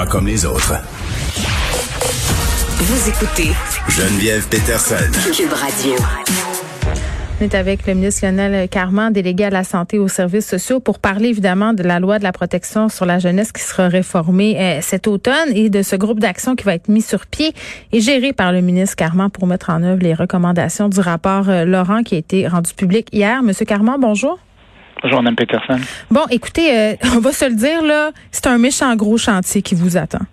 Pas comme les autres. Vous écoutez Geneviève Peterson. Cube Radio. On est avec le ministre Lionel Carman, délégué à la santé et aux services sociaux, pour parler évidemment de la loi de la protection sur la jeunesse qui sera réformée euh, cet automne et de ce groupe d'action qui va être mis sur pied et géré par le ministre Carman pour mettre en œuvre les recommandations du rapport euh, Laurent qui a été rendu public hier. Monsieur Carman, bonjour. Bonjour, Mme Peterson. Bon, écoutez, euh, on va se le dire, là, c'est un méchant gros chantier qui vous attend.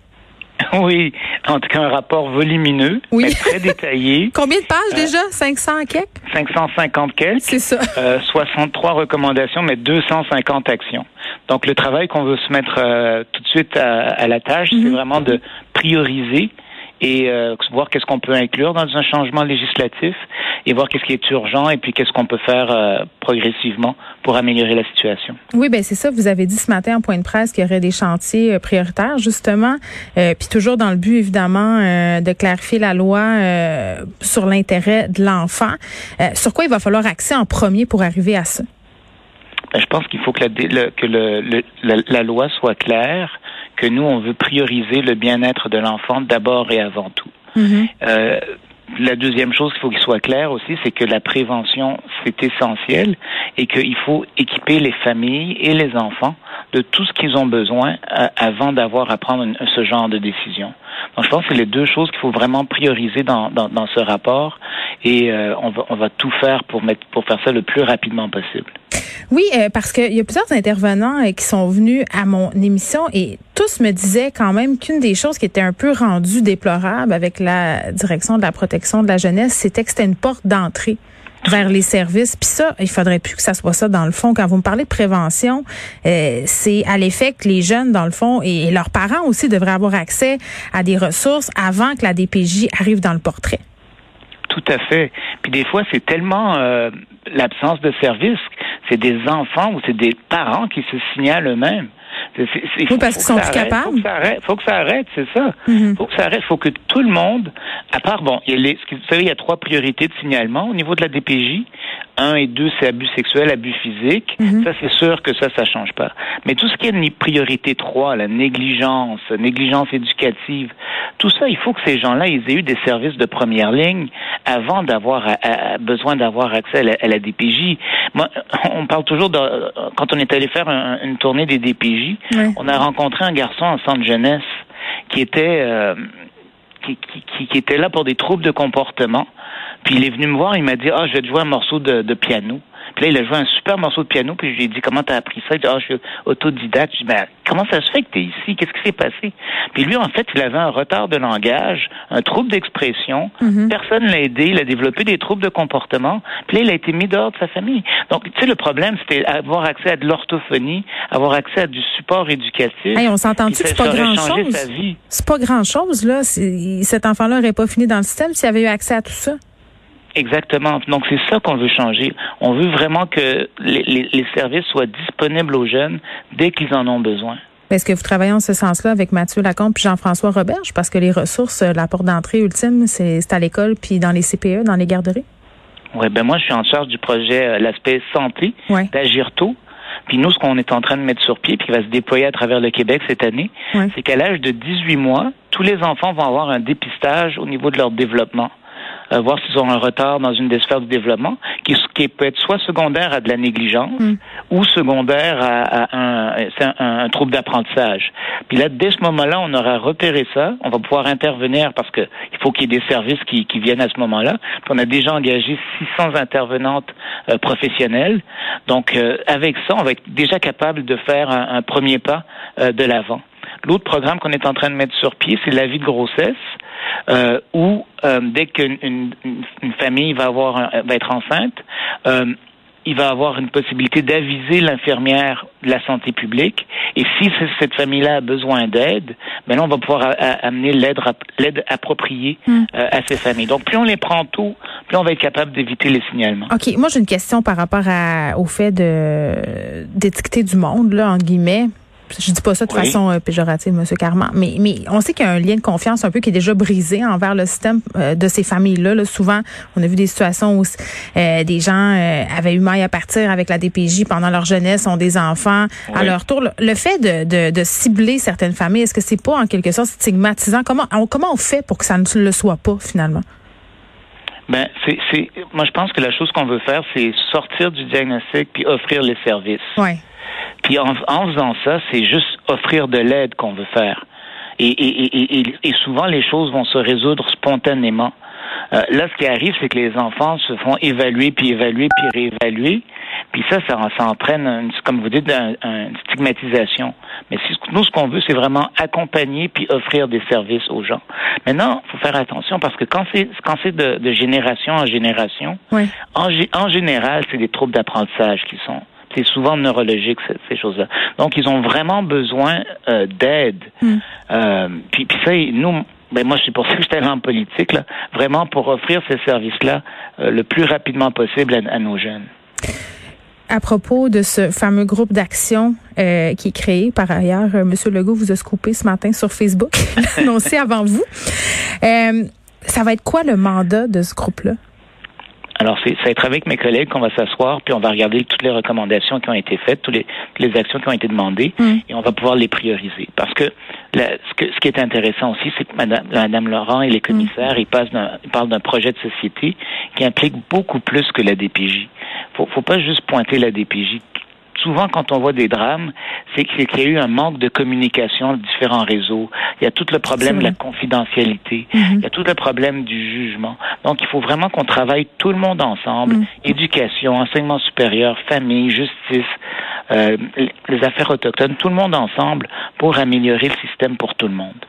Oui, en tout cas, un rapport volumineux, Oui. mais très détaillé. Combien de pages déjà? 500 quelques? 550 quelques. C'est ça. Euh, 63 recommandations, mais 250 actions. Donc, le travail qu'on veut se mettre euh, tout de suite à, à la tâche, Mhm. c'est vraiment de prioriser et euh, voir qu'est-ce qu'on peut inclure dans un changement législatif et voir qu'est-ce qui est urgent et puis qu'est-ce qu'on peut faire euh, progressivement pour améliorer la situation. Oui, ben c'est ça. Vous avez dit ce matin en point de presse qu'il y aurait des chantiers euh, prioritaires, justement, euh, puis toujours dans le but, évidemment, euh, de clarifier la loi euh, sur l'intérêt de l'enfant. Euh, sur quoi il va falloir axer en premier pour arriver à ça? Ben, je pense qu'il faut que, la, le- que le- le- la, la loi soit claire, que nous, on veut prioriser le bien-être de l'enfant d'abord et avant tout. Euh, la deuxième chose qu'il faut qu'il soit clair aussi, c'est que la prévention, c'est essentiel et qu'il faut équiper les familles et les enfants de tout ce qu'ils ont besoin euh, avant d'avoir à prendre une- ce genre de décision. Donc, je pense que c'est les deux choses qu'il faut vraiment prioriser dans, dans, dans ce rapport et euh, on, va, on va tout faire pour, mettre, pour faire ça le plus rapidement possible. Oui, euh, parce qu'il y a plusieurs intervenants euh, qui sont venus à mon émission et tous me disaient quand même qu'une des choses qui était un peu rendue déplorable avec la direction de la protection de la jeunesse, c'était que c'était une porte d'entrée vers les services. Puis ça, il faudrait plus que ça soit ça dans le fond. Quand vous me parlez de prévention, euh, c'est à l'effet que les jeunes, dans le fond, et, leurs parents aussi devraient avoir accès à des ressources avant que la DPJ arrive dans le portrait. Tout à fait. Puis des fois, c'est tellement euh, l'absence de service, c'est des enfants ou c'est des parents qui se signalent eux-mêmes. C'est- Oui, parce faut qu'ils sont que ça plus arrête, capables. Faut que ça arrête, faut que ça arrête, c'est ça. Mhm. Faut que ça arrête. Faut que tout le monde, à part bon, il y a les, ce que- vous savez, il y a trois priorités de signalement au niveau de la DPJ. Un et deux, c'est abus sexuel, abus physique. Mhm. Ça, c'est sûr que ça, ça change pas. Mais tout ce qui est priorité 3, la négligence, négligence éducative, tout ça, il faut que ces gens-là, ils aient eu des services de première ligne avant d'avoir à- à- besoin d'avoir accès à la, à la DPJ. Moi, on parle toujours de, quand on est allé faire un- une tournée des DPJ, on a rencontré un garçon en centre jeunesse qui était euh, qui, qui, qui- qui était là pour des troubles de comportement. Puis il est venu me voir, il m'a dit Ah, je vais te jouer un morceau de, de piano. Puis là, il a joué un super morceau de piano, puis je lui ai dit Comment t'as appris ça? Il dit Ah, je suis autodidacte. Je dis Ben, comment ça se fait que t'es ici? Qu'est-ce qui s'est passé? Puis lui, en fait, il avait un retard de langage, un trouble d'expression. Mhm. Personne l'a aidé, il a développé des troubles de comportement. Puis là, il a été mis dehors de sa famille. Donc, tu sais, le problème, c'était avoir accès à de l'orthophonie, avoir accès à du support éducatif. Hey, on s'entend-tu que c'est pas grand-chose? C'est pas grand-chose, là. Cet enfant-là n'aurait pas fini dans le système s'il avait eu accès à tout ça. Exactement. Donc c'est ça qu'on veut changer. On veut vraiment que les, les- les services soient disponibles aux jeunes dès qu'ils en ont besoin. Est-ce que vous travaillez en ce sens-là avec Mathieu Lacombe puis Jean-François Roberge? Parce que les ressources, euh, la porte d'entrée ultime, c'est à l'école puis dans les CPE, dans les garderies. Ouais, ben moi je suis en charge du projet euh, l'aspect santé Ouais. d'agir tôt. Puis nous, ce qu'on est en train de mettre sur pied, puis qui va se déployer à travers le Québec cette année, Ouais. c'est qu'à l'âge de 18 mois, tous les enfants vont avoir un dépistage au niveau de leur développement. Euh, voir s'ils ont un retard dans une des sphères du développement, qui, qui peut être soit secondaire à de la négligence Mm. ou secondaire à, à un, un, un trouble d'apprentissage. Puis là, dès ce moment-là, on aura repéré ça, on va pouvoir intervenir parce que il faut qu'il y ait des services qui, qui viennent à ce moment-là. On a déjà engagé 600 intervenantes euh, professionnelles. Donc, euh, avec ça, on va être déjà capable de faire un, un premier pas euh, de l'avant. L'autre programme qu'on est en train de mettre sur pied, c'est la vie de grossesse, euh, où euh, dès qu'une une, famille va avoir un- va être enceinte, euh, il va avoir une possibilité d'aviser l'infirmière de la santé publique. Et si cette famille-là a besoin d'aide, ben là, on va pouvoir amener l'aide appropriée Mm. euh, à ces familles. Donc, plus on les prend tôt, plus on va être capable d'éviter les signalements. OK. Moi, j'ai une question par rapport à, au fait de d'étiqueter du monde, là, en guillemets. Je dis pas ça de façon euh, péjorative, Monsieur Carman, mais mais on sait qu'il y a un lien de confiance un peu qui est déjà brisé envers le système euh, de ces familles-là. Là. Souvent, on a vu des situations où euh, des gens avaient eu maille à partir avec la DPJ pendant leur jeunesse, ont des enfants à leur tour. Le fait de, de, de cibler certaines familles, est-ce que c'est pas en quelque sorte stigmatisant? Comment on, comment on fait pour que ça ne le soit pas finalement? Ben, c'est, c'est, moi, je pense que la chose qu'on veut faire, c'est sortir du diagnostic puis offrir les services. Ouais. Puis en, en faisant ça, c'est juste offrir de l'aide qu'on veut faire. Et, et, et, et, souvent, les choses vont se résoudre spontanément. Euh, là, ce qui arrive, c'est que les enfants se font évaluer, puis évaluer, puis réévaluer. Puis ça, ça, ça entraîne, comme vous dites, une stigmatisation. Mais si, nous, ce qu'on veut, c'est vraiment accompagner puis offrir des services aux gens. Maintenant, il faut faire attention parce que quand c'est quand c'est de, de, génération en génération, oui. en, en général, c'est des troubles d'apprentissage qui sont c'est souvent neurologique ces, choses-là. Donc ils ont vraiment besoin euh, d'aide. Mm. Euh, puis, puis ça, nous, ben moi, c'est pour ça que j'étais en politique, là, vraiment pour offrir ces services-là euh, le plus rapidement possible à, à, nos jeunes. À propos de ce fameux groupe d'action euh, qui est créé, par ailleurs, euh, M. Legault vous a scoopé ce matin sur Facebook, annoncé avant vous. Euh, ça va être quoi le mandat de ce groupe-là? Alors, c'est, ça va être avec mes collègues qu'on va s'asseoir, puis on va regarder toutes les recommandations qui ont été faites, toutes les, toutes les actions qui ont été demandées, mm. et on va pouvoir les prioriser. Parce que, la, ce, que ce qui est intéressant aussi, c'est que Madame, Madame Laurent et les commissaires, mm. ils, passent d'un, ils parlent d'un projet de société qui implique beaucoup plus que la DPJ. Faut, faut pas juste pointer la DPJ souvent, quand on voit des drames, c'est qu'il y a eu un manque de communication de différents réseaux. Il y a tout le problème de la confidentialité. Mm -hmm. Il y a tout le problème du jugement. Donc, il faut vraiment qu'on travaille tout le monde ensemble. Mm. Éducation, enseignement supérieur, famille, justice, euh, les affaires autochtones, tout le monde ensemble pour améliorer le système pour tout le monde.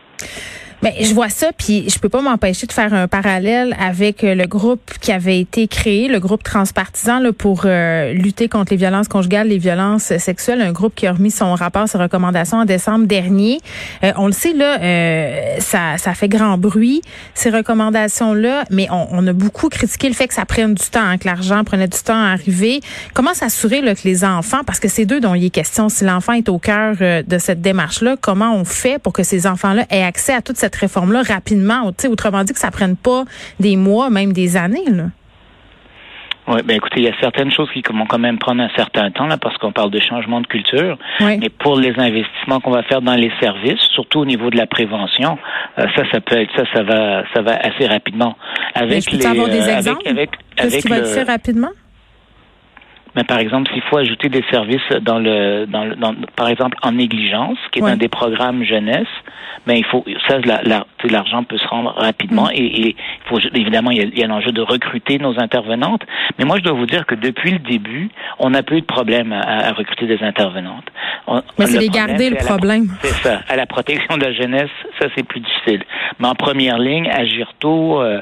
Ben, je vois ça, puis je peux pas m'empêcher de faire un parallèle avec le groupe qui avait été créé, le groupe transpartisan là, pour euh, lutter contre les violences conjugales, les violences sexuelles, un groupe qui a remis son rapport, ses recommandations en décembre dernier. Euh, on le sait, là, euh, ça, ça fait grand bruit, ces recommandations-là, mais on, on, a beaucoup critiqué le fait que ça prenne du temps, hein, que l'argent prenait du temps à arriver. Comment s'assurer que les enfants, parce que c'est d'eux dont il est question, si l'enfant est au cœur de cette démarche-là, comment on fait pour que ces enfants-là aient accès à toute cette cette réforme-là rapidement? Autrement dit, que ça prenne pas des mois, même des années. Là. Oui, ben écoutez, il y a certaines choses qui vont quand même prendre un certain temps là, parce qu'on parle de changement de culture. Oui. Mais pour les investissements qu'on va faire dans les services, surtout au niveau de la prévention, euh, ça, ça peut être ça, ça va, ça va assez rapidement. Avec les, avoir des euh, exemples? avec, avec, Qu'est-ce avec qui va être fait rapidement? Mais par exemple, s'il faut ajouter des services dans le, dans le dans, par exemple, en négligence, qui est Ouais. un des programmes jeunesse, mais il faut, ça, la- la- l'argent peut se rendre rapidement Mm. et, il faut, évidemment, il y a, a l'enjeu de recruter nos intervenantes. Mais moi, je dois vous dire que depuis le début, on n'a pas eu de problème à, à recruter des intervenantes. On- Mais c'est le les garder, le la- problème. c'est ça. À la protection de la jeunesse, ça c'est plus difficile. Mais en première ligne, à Girto, euh,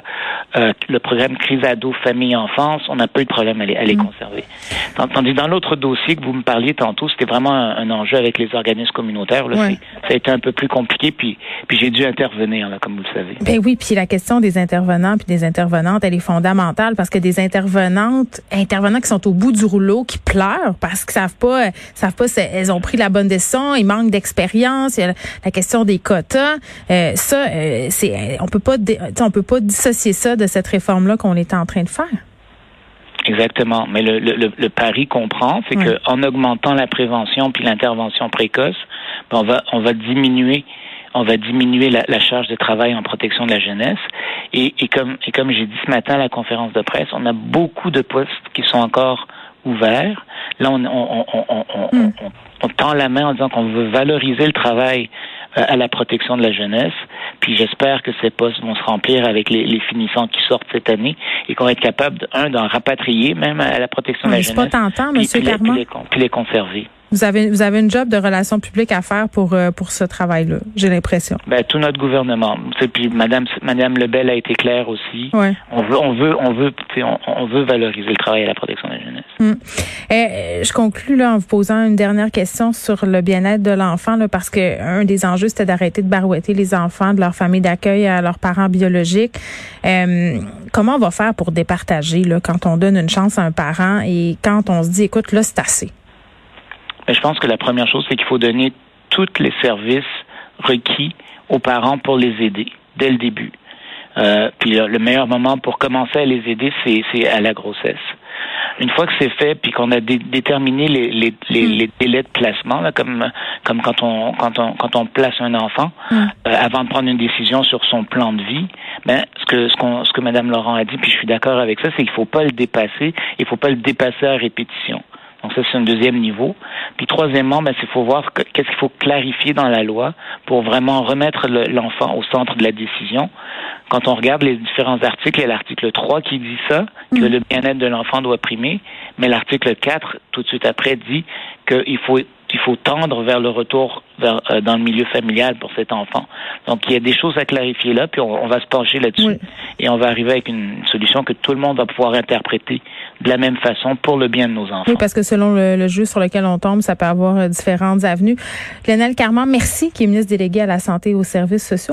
euh, le programme Crise ado, famille, enfance, on n'a pas eu de problème à les, à les Mm. conserver. Tandis dans l'autre dossier que vous me parliez tantôt, c'était vraiment un, un enjeu avec les organismes communautaires. Là, Ouais. ça a été un peu plus compliqué, puis, puis j'ai dû intervenir, là, comme vous le savez. Ben oui, puis la question des intervenants puis des intervenantes, elle est fondamentale parce que des intervenantes, intervenants qui sont au bout du rouleau, qui pleurent parce qu'ils savent pas, euh, savent pas elles ont pris la bonne décision, ils manquent d'expérience, il y a la- question des quotas, euh, ça, euh, c'est, on peut pas, on peut pas dissocier ça de cette réforme-là qu'on est en train de faire. Exactement. Mais le, le, le, le pari qu'on prend, c'est Ouais. que en augmentant la prévention puis l'intervention précoce, ben, on va on va diminuer on va diminuer la, la charge de travail en protection de la jeunesse. Et, et comme et comme j'ai dit ce matin à la conférence de presse, on a beaucoup de postes qui sont encore ouverts. Là, on, on, Mm. tend la main en disant qu'on veut valoriser le travail euh, à la protection de la jeunesse. Puis j'espère que ces postes vont se remplir avec les, les finissants qui sortent cette année et qu'on va être capable, un, d'en rapatrier même à la protection de la c'est pas jeunesse. tentant, puis- Monsieur puis les- Carman. puis les, con- puis les conserver. Vous avez, vous avez une job de relations publiques à faire pour euh, pour ce travail-là. J'ai l'impression. Ben, tout notre gouvernement. Tu sais, Puis Madame, Madame Lebel a été claire aussi. Ouais. On veut, on veut, on veut, tu sais, on, on veut valoriser le travail à la protection de la jeunesse. Euh, je conclus là en vous posant une dernière question sur le bien-être de l'enfant là, parce que un des enjeux c'était d'arrêter de barouetter les enfants de leur famille d'accueil à leurs parents biologiques. Euh, comment on va faire pour départager là quand on donne une chance à un parent et quand on se dit écoute là c'est assez? Mais je pense que la première chose, c'est qu'il faut donner tous les services requis aux parents pour les aider dès le début. Euh, puis le, meilleur moment pour commencer à les aider, c'est à la grossesse. Une fois que c'est fait, puis qu'on a déterminé les, les, les, mm. les, délais de placement, là, comme comme quand on quand on quand on place un enfant, mm. euh, avant de prendre une décision sur son plan de vie, ben ce que ce qu'on ce que Madame Laurent a dit, puis je suis d'accord avec ça, c'est qu'il faut pas le dépasser, il faut pas le dépasser à répétition. Donc ça, c'est un deuxième niveau. Puis troisièmement, ben, il faut voir qu'est-ce qu'il faut clarifier dans la loi pour vraiment remettre l'enfant au centre de la décision. Quand on regarde les différents articles, il y a l'article 3 qui dit ça, que mm. le bien-être de l'enfant doit primer, mais l'article 4, tout de suite après, dit qu'il faut il faut tendre vers le retour vers, euh, dans le milieu familial pour cet enfant. Donc, il y a des choses à clarifier là, puis on, va se pencher là-dessus et on va arriver avec une solution que tout le monde va pouvoir interpréter de la même façon pour le bien de nos enfants. Oui, parce que selon le, jeu sur lequel on tombe, ça peut avoir euh, différentes avenues. Lionel Carman, merci, qui est ministre délégué à la santé et aux services sociaux.